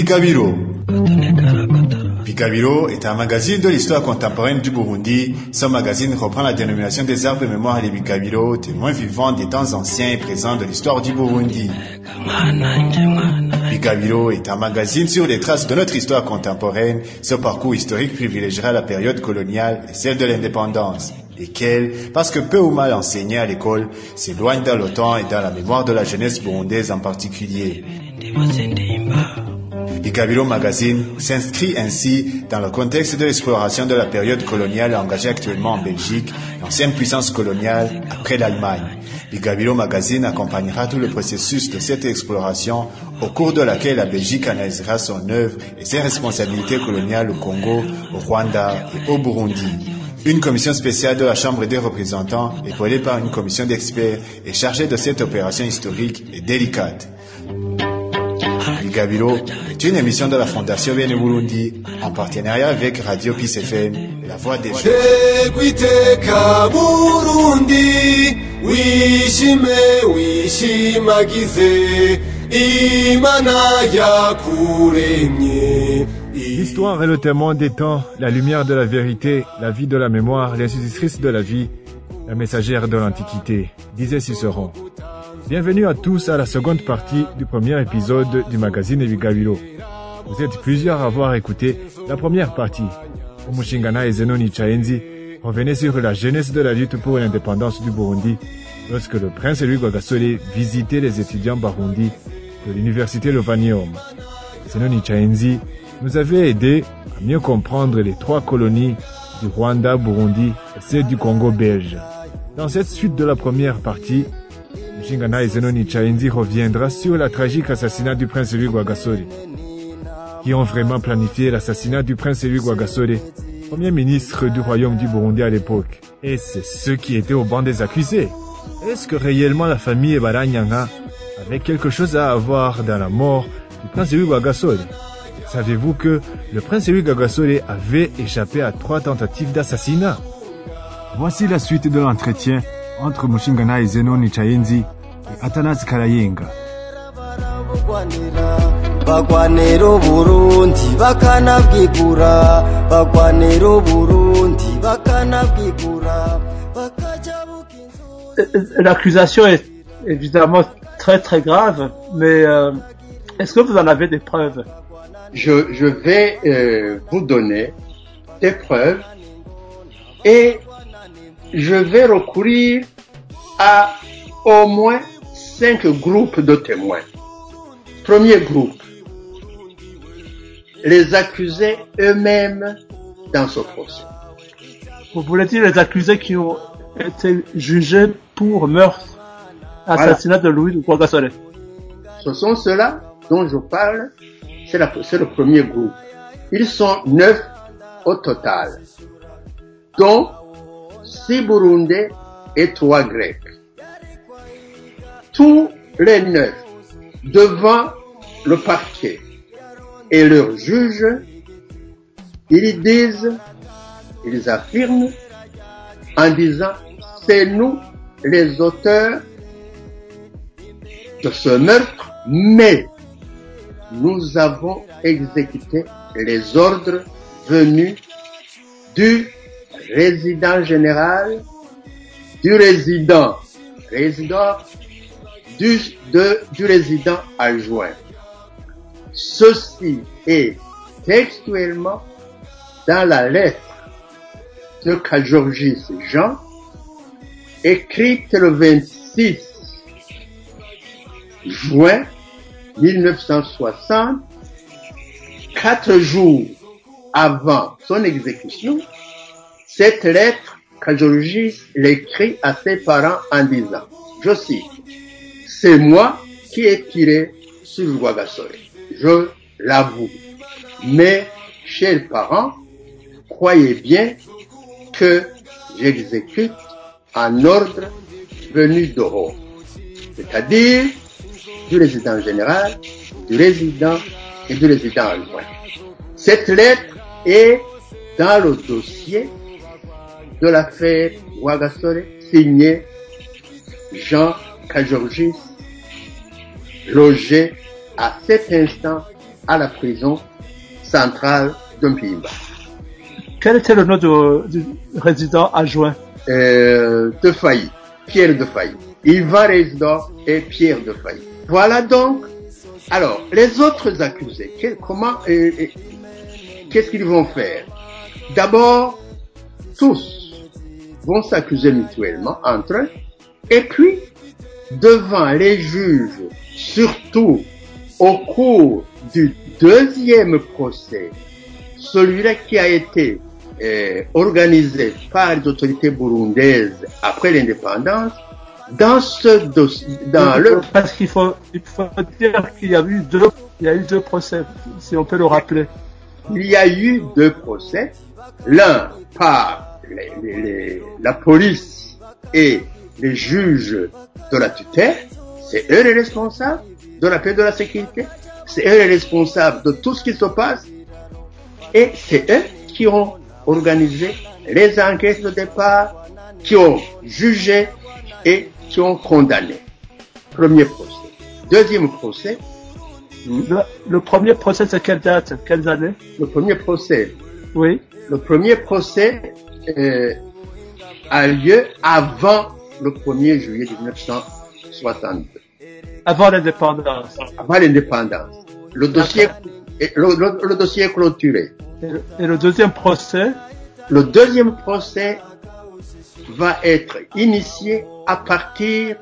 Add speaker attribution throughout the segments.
Speaker 1: Bikabiro. Bikabiro est un magazine de l'histoire contemporaine du Burundi. Ce magazine reprend la dénomination des arbres de mémoire des Bikabiro, témoins vivants des temps anciens et présents de l'histoire du Burundi. Bikabiro est un magazine sur les traces de notre histoire contemporaine. Ce parcours historique privilégiera la période coloniale et celle de l'indépendance, lesquelles, parce que peu ou mal enseignées à l'école, s'éloignent dans le temps et dans la mémoire de la jeunesse burundaise en particulier. Bikabiro Magazine s'inscrit ainsi dans le contexte de l'exploration de la période coloniale engagée actuellement en Belgique, l'ancienne puissance coloniale après l'Allemagne. Bikabiro Magazine accompagnera tout le processus de cette exploration au cours de laquelle la Belgique analysera son œuvre et ses responsabilités coloniales au Congo, au Rwanda et au Burundi. Une commission spéciale de la Chambre des représentants, épaulée par une commission d'experts, est chargée de cette opération historique et délicate. Bigabiro est une émission de la Fondation Bene Burundi en partenariat avec Radio Peace FM, la voix des jeunes.
Speaker 2: L'histoire est le témoin des temps, la lumière de la vérité, la vie de la mémoire, l'institutrice de la vie, la messagère de l'Antiquité, disait Cicéron. Bienvenue à tous à la seconde partie du premier épisode du magazine Bigabiro. Vous êtes plusieurs à avoir écouté la première partie. Umushingana et Zenoni Chaenzi revenaient sur la jeunesse de la lutte pour l'indépendance du Burundi lorsque le prince Louis visitait les étudiants barundi de l'université Lovanium. Zenoni Chaenzi nous avait aidé à mieux comprendre les trois colonies du Rwanda, Burundi et celle du Congo belge. Dans cette suite de la première partie, Mshingana Zenoni Chaenzi reviendra sur la tragique assassinat du prince Louis. Qui ont vraiment planifié l'assassinat du prince Louis Guagasole, premier ministre du royaume du Burundi à l'époque. Et c'est ceux qui étaient au banc des accusés. Est-ce que réellement la famille Ebaranyanga avait quelque chose à avoir dans la mort du prince Louis Guagasole? Savez-vous que le prince Louis Guagasole avait échappé à trois tentatives d'assassinat? Voici la suite de l'entretien entre Mushingana et Zenoni Chaenzi et Atanas Karayenga.
Speaker 3: bagwanira uburundi bakanabwigura. Bagwanira uburundi bakanabwigura. Bakaja bukinzu
Speaker 4: L'accusation est évidemment très très grave, mais euh, est-ce que vous en avez des preuves?
Speaker 5: Je, je vais euh, vous donner des preuves et je vais recourir à au moins cinq groupes de témoins. Premier groupe, les accusés eux-mêmes dans ce procès.
Speaker 4: Vous voulez dire les accusés qui ont été jugés pour meurtre, assassinat de Louis de Guagasole?
Speaker 5: Ce sont ceux-là dont je parle, c'est le premier groupe. Ils sont neuf au total, dont six Burundais et trois Grecs. Tous les neuf devant le parquet et leur juge, ils disent, ils affirment en disant, c'est nous les auteurs de ce meurtre, mais nous avons exécuté les ordres venus du résident général, du résident, résident, du, de- du résident adjoint. Ceci est textuellement dans la lettre de Kajorgis Jean, écrite le 26 juin 1960, quatre jours avant son exécution, cette lettre, Kajorgis l'écrit à ses parents en disant, je cite, c'est moi qui ai tiré sur Guagasole. Je l'avoue. Mais, chers parents, croyez bien que j'exécute un ordre venu de haut. C'est-à-dire du résident général, du résident et du résident adjoint. Cette lettre est dans le dossier de l'affaire Ouagasore signée Jean Kajorgis, logé à cet instant à la prison centrale de Mpimba.
Speaker 4: Quel était le nom du résident adjoint?
Speaker 5: Euh, de Failly, Pierre de Failly. Yvan Résidor et Pierre de Failly. Voilà donc. Alors, les autres accusés, comment, euh, euh, qu'est-ce qu'ils vont faire? D'abord, tous vont s'accuser mutuellement entre eux, et puis, devant les juges, surtout au cours du deuxième procès, celui-là qui a été euh, organisé par les autorités burundaises après l'indépendance, dans ce dossier, dans le,
Speaker 4: Parce qu'il faut, il faut dire qu'il y a eu deux, il y a eu deux procès, si on peut le rappeler.
Speaker 5: il y a eu deux procès, l'un par les- les- les- la police et les juges de la tutelle, c'est eux les responsables de la paix et de la sécurité, c'est eux les responsables de tout ce qui se passe, et c'est eux qui ont organisé les enquêtes de départ, qui ont jugé et qui ont condamné. Premier procès. Deuxième procès,
Speaker 4: Le, le premier procès, c'est quelle date? Quelles années?
Speaker 5: Le premier procès
Speaker 4: Oui.
Speaker 5: Le premier procès euh, a lieu avant le 1er juillet 1962,
Speaker 4: Avant l'indépendance.
Speaker 5: avant l'indépendance. Le dossier, est- le, le- le dossier est clôturé.
Speaker 4: Et le, et le deuxième procès,
Speaker 5: Le deuxième procès va être initié à partir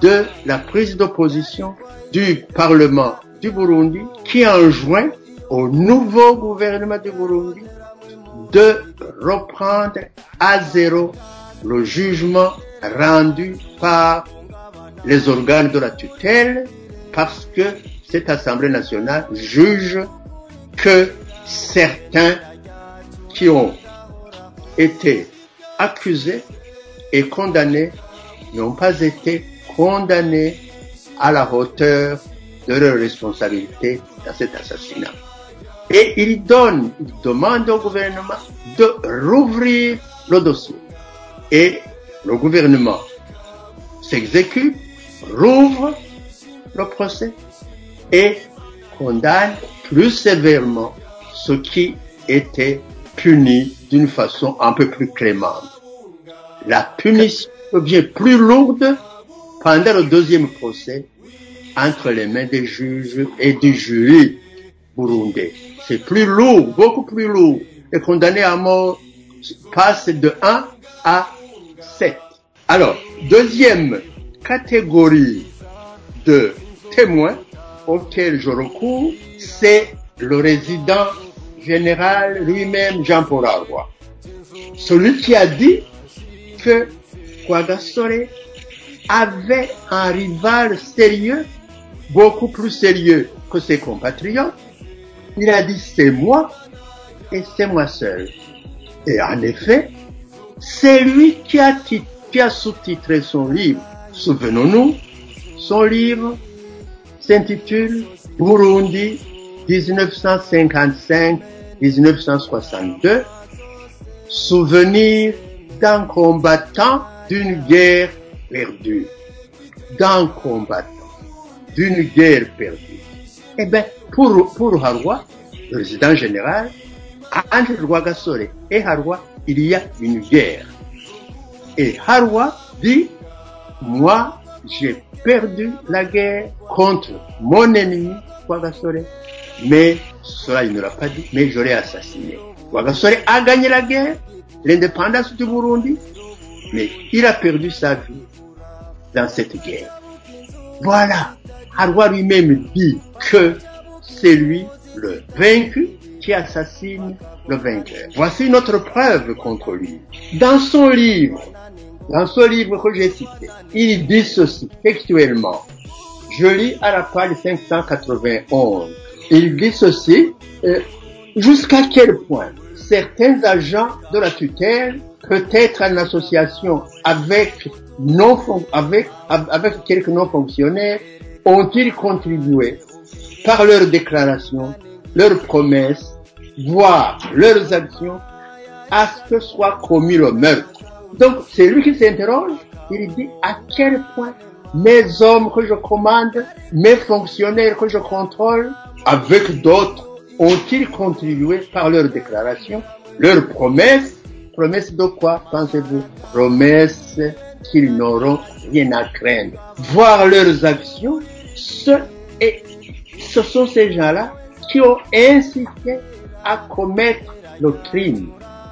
Speaker 5: de la prise d'opposition du Parlement du Burundi qui enjoint au nouveau gouvernement du Burundi de reprendre à zéro le jugement rendu par les organes de la tutelle parce que cette Assemblée nationale juge que certains qui ont été accusés et condamnés n'ont pas été condamnés à la hauteur de leur responsabilité dans cet assassinat. Et il donne, il demande au gouvernement de rouvrir le dossier. Et le gouvernement s'exécute, rouvre le procès et condamne plus sévèrement ce qui était puni d'une façon un peu plus clémente. La punition devient plus lourde pendant le deuxième procès entre les mains des juges et du jury burundais. C'est plus lourd, beaucoup plus lourd. Les condamnés à mort passent de 1 à 7. Alors, deuxième catégorie de témoins auxquels je recours, c'est le résident général lui-même, Jean-Paul Arroy. Celui qui a dit que Kwagasore avait un rival sérieux, beaucoup plus sérieux que ses compatriotes. Il a dit c'est moi et c'est moi seul. Et en effet, c'est lui qui a, qui a sous-titré son livre. Souvenons-nous, son livre s'intitule Burundi 1955-1962, souvenir d'un combattant d'une guerre perdue. D'un combattant d'une guerre perdue. Eh bien, pour, pour Harwa, le résident général, entre Rwagasore et Harwa, il y a une guerre. Et Harwa dit, moi, j'ai perdu la guerre contre mon ennemi, Rwagasore, mais cela il ne l'a pas dit, mais je l'ai assassiné. Rwagasore a gagné la guerre, l'indépendance du Burundi, mais il a perdu sa vie dans cette guerre. Voilà, Harwa lui-même dit que c'est lui le vaincu qui assassine le vainqueur. Voici notre preuve contre lui. Dans son livre, dans ce livre que j'ai cité, il dit ceci textuellement. Je lis à la page 591. Il dit ceci, euh, jusqu'à quel point certains agents de la tutelle, peut-être en association avec non avec, avec quelques non-fonctionnaires, ont-ils contribué par leurs déclarations, leurs promesses, voire leurs actions, à ce que soit commis le meurtre? Donc, c'est lui qui s'interroge, il dit à quel point mes hommes que je commande, mes fonctionnaires que je contrôle, avec d'autres, ont-ils contribué par leurs déclarations, leurs promesses? Promesses de quoi, pensez-vous? Promesses qu'ils n'auront rien à craindre. Voir leurs actions, et ce sont ces gens-là qui ont incité à commettre le crime.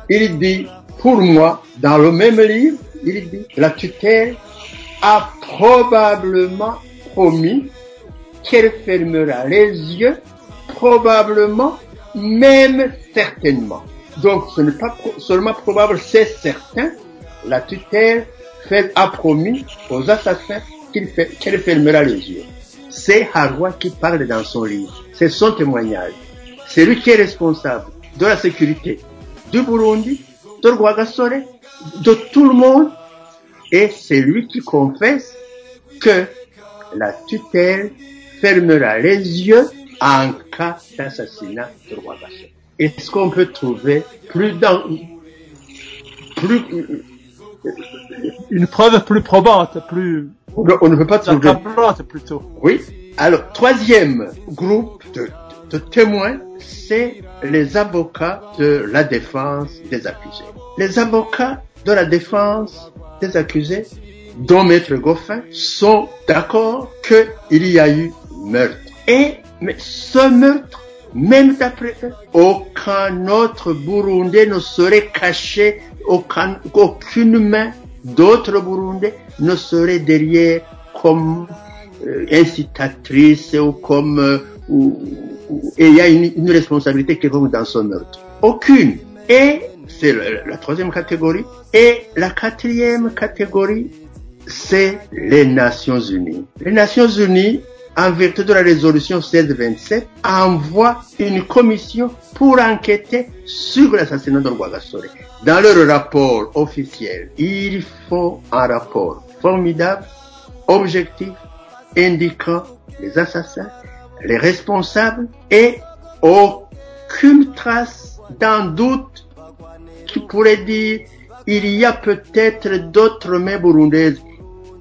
Speaker 5: Il dit, pour moi, dans le même livre, il dit, la tutelle a probablement promis qu'elle fermera les yeux, probablement, même certainement. Donc ce n'est pas seulement probable, c'est certain, la tutelle a promis aux assassins qu'elle fermera les yeux. C'est Harwa qui parle dans son livre. C'est son témoignage. C'est lui qui est responsable de la sécurité du Burundi, de Rwagasore, de tout le monde. Et c'est lui qui confesse que la tutelle fermera les yeux en cas d'assassinat de Rwagasore. Est-ce qu'on peut trouver plus dans, plus,
Speaker 4: Une preuve plus probante, plus
Speaker 5: on ne- on ne peut pas trouver
Speaker 4: accablante plutôt.
Speaker 5: Oui. Alors, troisième groupe de, de témoins, c'est les avocats de la défense des accusés. Les avocats de la défense des accusés, dont Maître Goffin, sont d'accord qu'il y a eu meurtre. Et mais ce meurtre, même d'après eux, aucun autre Burundais ne serait caché, aucun, aucune main d'autres Burundais ne serait derrière comme euh, incitatrice ou comme euh, ou, ou- il y a une, une responsabilité quelconque dans ce meurtre. Aucune. Et c'est la troisième catégorie. Et la quatrième catégorie, c'est les Nations Unies. Les Nations Unies, en vertu de la résolution 1627, envoient une commission pour enquêter sur l'assassinat de Rwagasore. Dans leur rapport officiel, il faut un rapport formidable, objectif, indiquant les assassins, les responsables et aucune trace d'un doute qui pourrait dire il y a peut-être d'autres mains burundaises.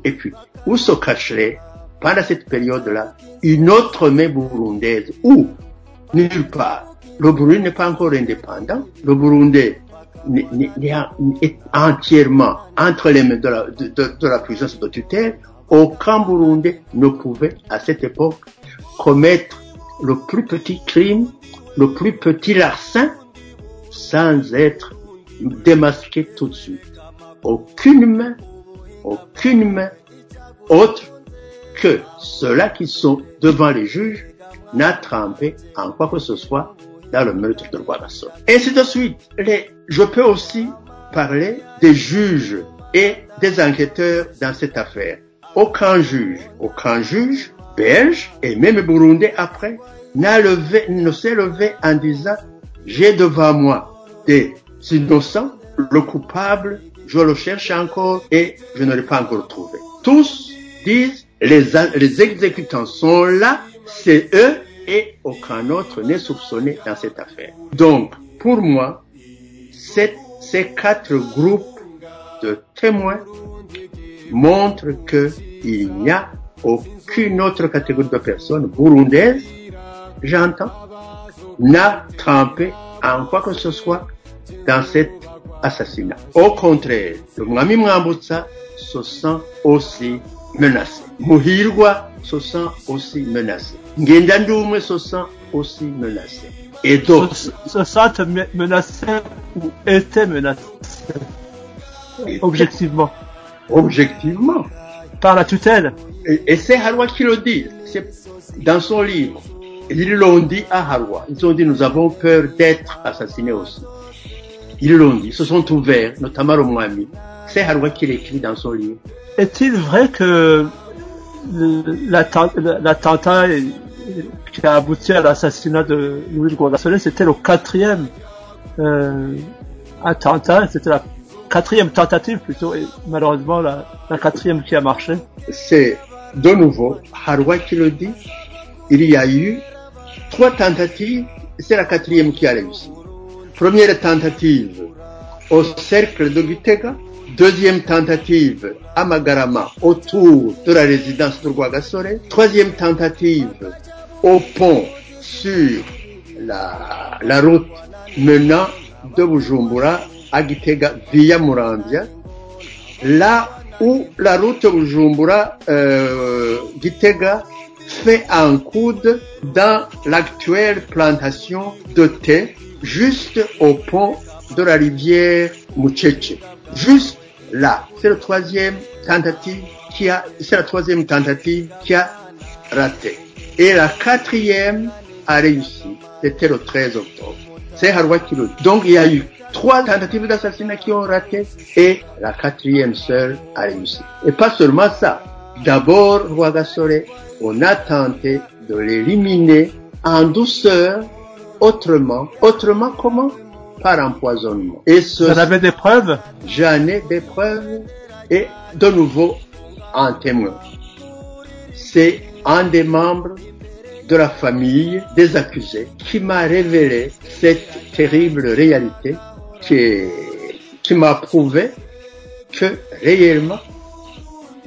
Speaker 5: Et puis, où se cacherait, pendant cette période-là, une autre main burundaise Où Nulle part. Le Burundi n'est pas encore indépendant. Le Burundi est entièrement entre les mains de la, de la puissance de tutelle. Aucun Burundais ne pouvait, à cette époque, commettre le plus petit crime, le plus petit larcin, sans être démasqué tout de suite. Aucune main, aucune main autre que ceux-là qui sont devant les juges n'a trempé en quoi que ce soit dans le meurtre de Rwagaso. Ainsi de suite, les- je peux aussi parler des juges et des enquêteurs dans cette affaire. Aucun juge, aucun juge belge et même burundais après n'a levé, ne s'est levé en disant j'ai devant moi des innocents, le coupable, je le cherche encore et je ne l'ai pas encore trouvé. Tous disent les, exécutants sont là, c'est eux et aucun autre n'est soupçonné dans cette affaire. Donc, pour moi, ces quatre groupes de témoins montrent qu'il n'y a aucune autre catégorie de personnes burundaises, j'entends, n'a trempé en quoi que ce soit dans cet assassinat. Au contraire, le Mwami Mwambutsa se sent aussi menacé. Muhirwa se sent aussi menacé. Ngendandoumwe se sent aussi menacé. Et d'autres.
Speaker 4: Se, se sentent me- menacés ou étaient menacés, objectivement,
Speaker 5: Objectivement.
Speaker 4: par la tutelle.
Speaker 5: Et, et c'est Harwa qui le dit. C'est dans son livre. Ils l'ont dit à Harwa. Ils ont dit nous avons peur d'être assassinés aussi. Ils l'ont dit. Ils se sont ouverts, notamment le Mwami. C'est Harwa qui l'écrit dans son livre.
Speaker 4: Est-il vrai que l'attentat qui a abouti à l'assassinat de Louis Guagasole, c'était le quatrième euh, attentat, c'était la quatrième tentative plutôt, et malheureusement la, quatrième qui a marché.
Speaker 5: c'est de nouveau Harwa qui le dit. Il y a eu trois tentatives, c'est la quatrième qui a réussi. Première tentative au cercle de Gitega, deuxième tentative à Magarama autour de la résidence de Rwagasore, troisième tentative au pont sur la, route menant de Bujumbura à Gitega via Murambia, là où la route Bujumbura euh, Gitega fait un coude dans l'actuelle plantation de thé juste au pont de la rivière Mucheche. Là. C'est la troisième tentative qui a, c'est la troisième tentative qui a raté. Et la quatrième a réussi. C'était le 13 octobre. C'est Harwa qui le. Donc il y a eu trois tentatives d'assassinat qui ont raté et la quatrième seule a réussi. Et pas seulement ça. D'abord, Rwagasore, on a tenté de l'éliminer en douceur, autrement. Autrement comment? Par empoisonnement. Et ce,
Speaker 4: Vous en avez des preuves?
Speaker 5: J'en ai des preuves et de nouveau un témoin. C'est un des membres de la famille des accusés qui m'a révélé cette terrible réalité qui, qui m'a prouvé que réellement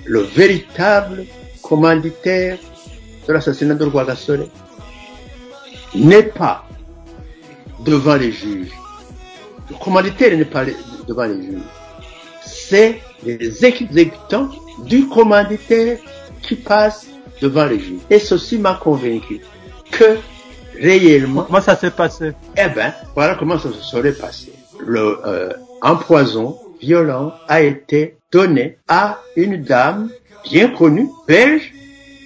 Speaker 5: le véritable commanditaire de l'assassinat de Rwagasore n'est pas devant les juges. Le commanditaire n'est pas devant les juges. C'est les exécutants du commanditaire qui passent devant les juges. Et ceci m'a convaincu que réellement,
Speaker 4: Comment ça s'est passé?
Speaker 5: eh ben, voilà comment ça se serait passé. Le euh, un poison violent a été donné à une dame bien connue, belge,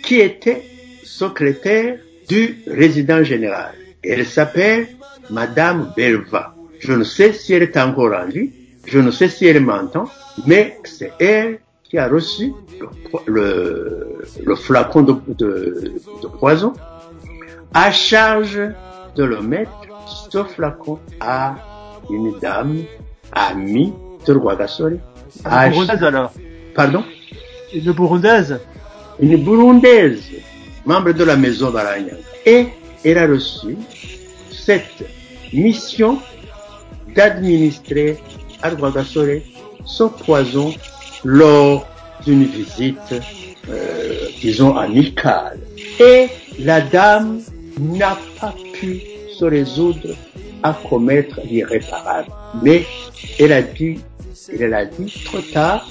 Speaker 5: qui était secrétaire du résident général. Elle s'appelle Madame Belva. Je ne sais si elle est encore en vie, je ne sais si elle m'entend, mais c'est elle qui a reçu le, le, le flacon de, de, de poison à charge de le mettre, ce flacon, à une dame amie de Rwagasore.
Speaker 4: Une burundaise alors?
Speaker 5: Pardon?
Speaker 4: Une burundaise?
Speaker 5: Une burundaise, membre de la maison d'Aranya. Et elle a reçu cette mission d'administrer à Rwagasore ce poison lors d'une visite, euh, disons, amicale. Et la dame n'a pas pu se résoudre à commettre l'irréparable. Mais elle a dit, elle a dit trop tard,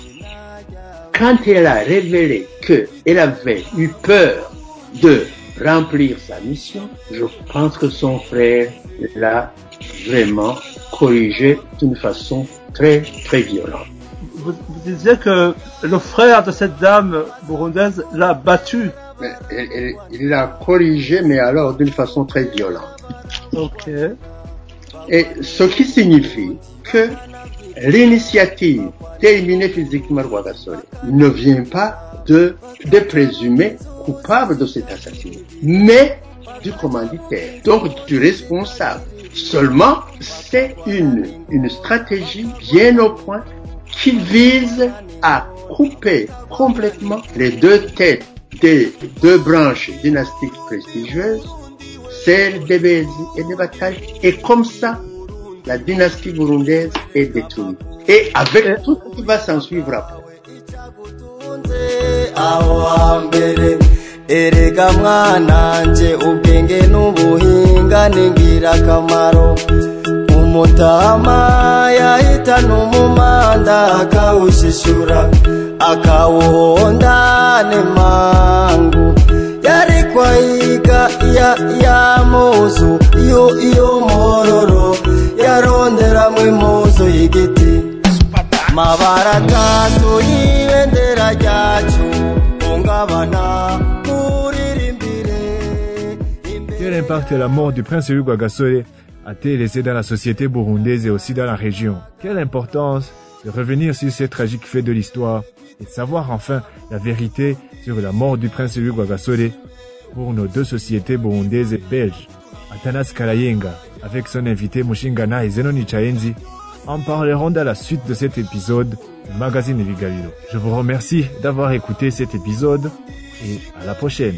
Speaker 5: quand elle a révélé qu'elle avait eu peur de remplir sa mission, je pense que son frère l'a vraiment corrigé d'une façon très très violente.
Speaker 4: vous, vous disiez que le frère de cette dame burundaise l'a battu.
Speaker 5: Mais elle- elle- il l'a corrigé, mais alors d'une façon très violente.
Speaker 4: Ok.
Speaker 5: Et ce qui signifie que l'initiative d'éliminer physiquement Rwagasore ne vient pas de, des présumés coupables de cet assassinat, mais du commanditaire, donc du responsable. Seulement, c'est une, stratégie bien au point qui vise à couper complètement les deux têtes des deux branches dynastiques prestigieuses celle des Bézi et des Batailles. Et comme ça, la dynastie burundaise est détruite. Et avec tout ce qui va s'en suivre après.
Speaker 3: Erega mwananje ubwenge n'ubuhinga ni ngirakamaro. Umutama yahitana umumanda akawushishura akawuhonda nemangu. Yari kwayiga ya yamuzu iyo iyo mororo yaronderamwo impuzu y'igiti. Mabara atatu y'ibendera ryacu hungabana
Speaker 2: impact la mort du prince Hugo Gasole a-t-elle laissé dans la société burundaise et aussi dans la région Quelle importance de revenir sur ces tragiques faits de l'histoire et de savoir enfin la vérité sur la mort du prince Hugo Gasole pour nos deux sociétés burundaises et belges. Atanas Kalayenga, avec son invité Mushingana et Zenoni Chaenzi, en parleront dans la suite de cet épisode du magazine Vigalilo. Je vous remercie d'avoir écouté cet épisode et à la prochaine.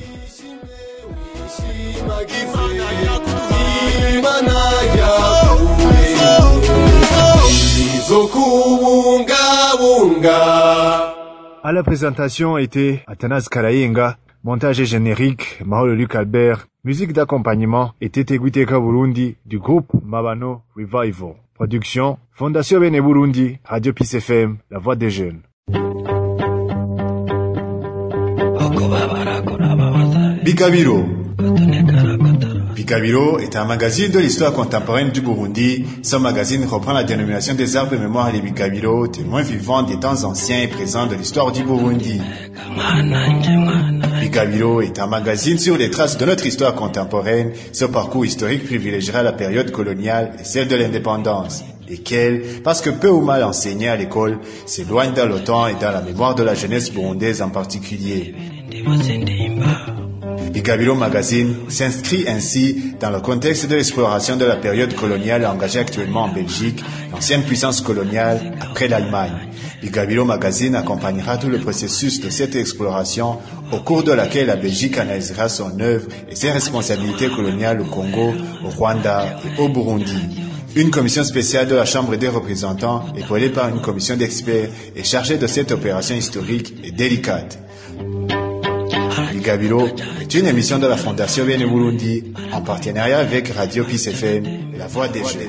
Speaker 2: À la présentation était Atanas Kalayenga, montage et générique, Maholo Luc Albert, Musique d'accompagnement et Teteguiteka Burundi du groupe Mabano Revival. Production Fondation Bene Burundi, Radio Peace FM, La Voix des Jeunes.
Speaker 1: Bikabiro. Bikabiro est un magazine de l'histoire contemporaine du Burundi. Ce magazine reprend la dénomination des arbres de mémoire des Bikabiro, témoins vivants des temps anciens et présents de l'histoire du Burundi. Bikabiro est un magazine sur les traces de notre histoire contemporaine. Ce parcours historique privilégiera la période coloniale et celle de l'indépendance, lesquelles, parce que peu ou mal enseignées à l'école, s'éloignent dans le temps et dans la mémoire de la jeunesse burundaise en particulier. Bikabiro Magazine s'inscrit ainsi dans le contexte de l'exploration de la période coloniale engagée actuellement en Belgique, l'ancienne puissance coloniale après l'Allemagne. Bikabiro Magazine accompagnera tout le processus de cette exploration au cours de laquelle la Belgique analysera son œuvre et ses responsabilités coloniales au Congo, au Rwanda et au Burundi. Une commission spéciale de la Chambre des représentants, épaulée par une commission d'experts, est chargée de cette opération historique et délicate. Bigabilo est une émission de la Fondation Bene Burundi en partenariat avec Radio Peace FM, la voix des jeunes.